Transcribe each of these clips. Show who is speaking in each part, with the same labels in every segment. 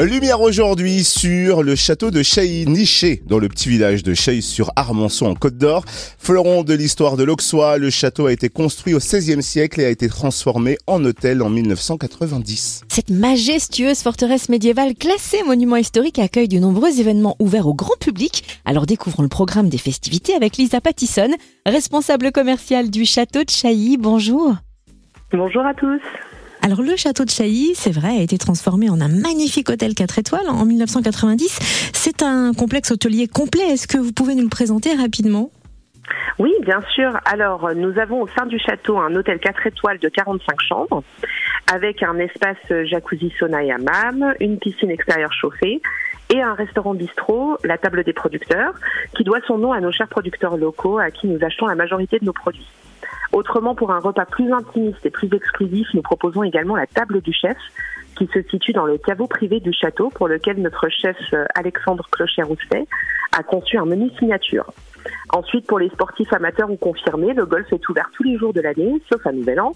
Speaker 1: Lumière aujourd'hui sur le château de Chailly, niché dans le petit village de Chailly sur Armançon en Côte d'Or. Fleuron de l'histoire de l'Auxois, le château a été construit au XVIe siècle et a été transformé en hôtel en 1990.
Speaker 2: Cette majestueuse forteresse médiévale classée monument historique accueille de nombreux événements ouverts au grand public. Alors découvrons le programme des festivités avec Lisa Pattison, responsable commerciale du château de Chailly. Bonjour.
Speaker 3: Bonjour à tous.
Speaker 2: Alors le château de Chailly, c'est vrai, a été transformé en un magnifique hôtel 4 étoiles en 1990. C'est un complexe hôtelier complet. Est-ce que vous pouvez nous le présenter rapidement?
Speaker 3: Oui, bien sûr. Alors, nous avons au sein du château un hôtel 4 étoiles de 45 chambres, avec un espace jacuzzi sauna et hammam, une piscine extérieure chauffée et un restaurant bistrot, la table des producteurs, qui doit son nom à nos chers producteurs locaux à qui nous achetons la majorité de nos produits. Autrement, pour un repas plus intimiste et plus exclusif, nous proposons également la table du chef, qui se situe dans le caveau privé du château, pour lequel notre chef euh, Alexandre Clocher-Rousset a conçu un menu signature. Ensuite, pour les sportifs amateurs ou confirmés, le golf est ouvert tous les jours de l'année, sauf à Nouvel An.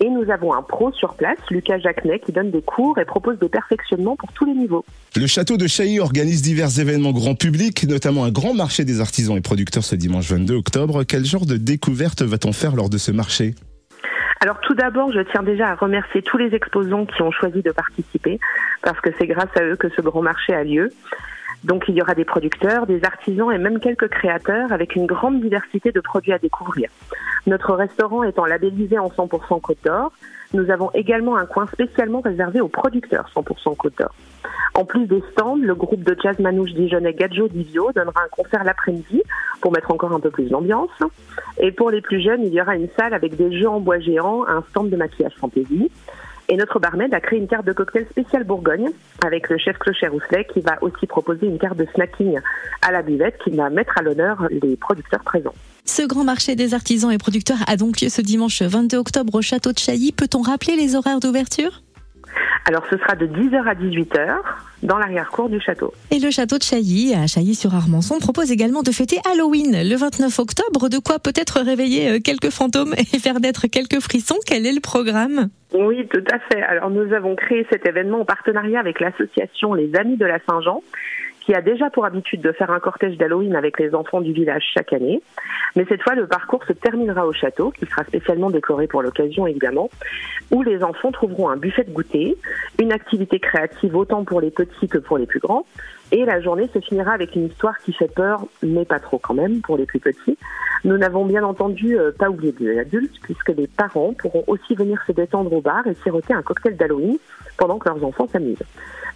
Speaker 3: Et nous avons un pro sur place, Lucas Jacquenet, qui donne des cours et propose des perfectionnements pour tous les niveaux.
Speaker 1: Le château de Chailly organise divers événements grand public, notamment un grand marché des artisans et producteurs ce dimanche 22 octobre. Quel genre de découverte va-t-on faire lors de ce marché?
Speaker 3: Alors tout d'abord, je tiens déjà à remercier tous les exposants qui ont choisi de participer, parce que c'est grâce à eux que ce grand marché a lieu. Donc il y aura des producteurs, des artisans et même quelques créateurs avec une grande diversité de produits à découvrir. Notre restaurant étant labellisé en 100% Côte d'Or, nous avons également un coin spécialement réservé aux producteurs 100% Côte d'Or. En plus des stands, le groupe de jazz manouche dijonnais Gadjo Divio donnera un concert l'après-midi pour mettre encore un peu plus d'ambiance. Et pour les plus jeunes, il y aura une salle avec des jeux en bois géants, un stand de maquillage fantaisie. Et notre barmaid a créé une carte de cocktail spéciale Bourgogne avec le chef Clocher Rousselet qui va aussi proposer une carte de snacking à la buvette qui va mettre à l'honneur les producteurs présents.
Speaker 2: Ce grand marché des artisans et producteurs a donc lieu ce dimanche 22 octobre au château de Chailly. Peut-on rappeler les horaires d'ouverture?
Speaker 3: Alors ce sera de 10h à 18h dans l'arrière-cour du château.
Speaker 2: Et le château de Chailly, à Chailly-sur-Armançon, propose également de fêter Halloween le 29 octobre. De quoi peut-être réveiller euh, quelques fantômes et faire naître quelques frissons. Quel est le programme?
Speaker 3: Oui, tout à fait. Alors nous avons créé cet événement en partenariat avec l'association Les Amis de la Saint-Jean qui a déjà pour habitude de faire un cortège d'Halloween avec les enfants du village chaque année. Mais cette fois, le parcours se terminera au château, qui sera spécialement décoré pour l'occasion évidemment, où les enfants trouveront un buffet de goûter, une activité créative autant pour les petits que pour les plus grands, et la journée se finira avec une histoire qui fait peur, mais pas trop quand même pour les plus petits. Nous n'avons bien entendu euh, pas oublié les adultes, puisque les parents pourront aussi venir se détendre au bar et siroter un cocktail d'Halloween pendant que leurs enfants s'amusent.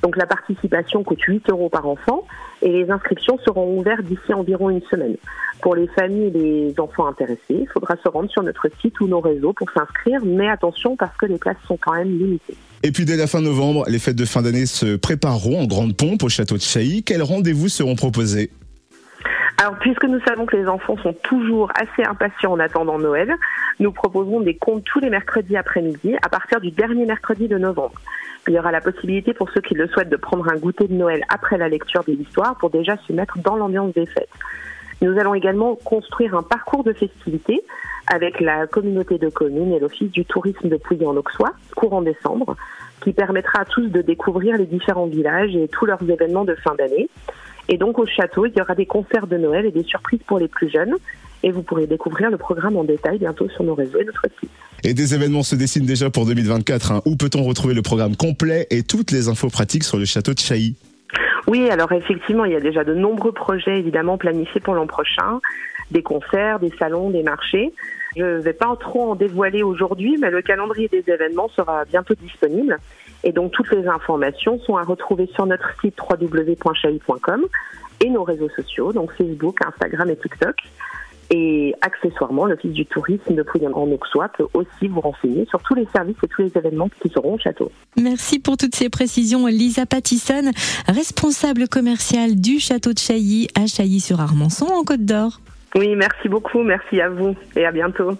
Speaker 3: Donc la participation coûte 8 euros par enfant et les inscriptions seront ouvertes d'ici environ une semaine. Pour les familles et les enfants intéressés, il faudra se rendre sur notre site ou nos réseaux pour s'inscrire, mais attention parce que les places sont quand même limitées.
Speaker 1: Et puis dès la fin novembre, les fêtes de fin d'année se prépareront en grande pompe au château de Chailly. Quels rendez-vous seront proposés?
Speaker 3: Alors, puisque nous savons que les enfants sont toujours assez impatients en attendant Noël, nous proposerons des comptes tous les mercredis après-midi à partir du dernier mercredi de novembre. Il y aura la possibilité pour ceux qui le souhaitent de prendre un goûter de Noël après la lecture de l'histoire pour déjà se mettre dans l'ambiance des fêtes. Nous allons également construire un parcours de festivités avec la communauté de communes et l'Office du tourisme de Pouilly en Auxois, courant décembre, qui permettra à tous de découvrir les différents villages et tous leurs événements de fin d'année. Et donc au château, il y aura des concerts de Noël et des surprises pour les plus jeunes. Et vous pourrez découvrir le programme en détail bientôt sur nos réseaux et notre site.
Speaker 1: Et des événements se dessinent déjà pour 2024. Hein. Où peut-on retrouver le programme complet et toutes les infos pratiques sur le château de Chailly?
Speaker 3: Oui, alors effectivement, il y a déjà de nombreux projets évidemment planifiés pour l'an prochain. Des concerts, des salons, des marchés. Je ne vais pas trop en dévoiler aujourd'hui, mais le calendrier des événements sera bientôt disponible. Et donc toutes les informations sont à retrouver sur notre site www.chailly.com et nos réseaux sociaux, donc Facebook, Instagram et TikTok. Et accessoirement, l'Office du tourisme de Pouilly en Auxois peut aussi vous renseigner sur tous les services et tous les événements qui seront au château.
Speaker 2: Merci pour toutes ces précisions, Lisa Pattison, responsable commerciale du château de Chailly à Chailly-sur-Armançon en Côte d'Or.
Speaker 3: Oui, merci beaucoup, merci à vous et à bientôt.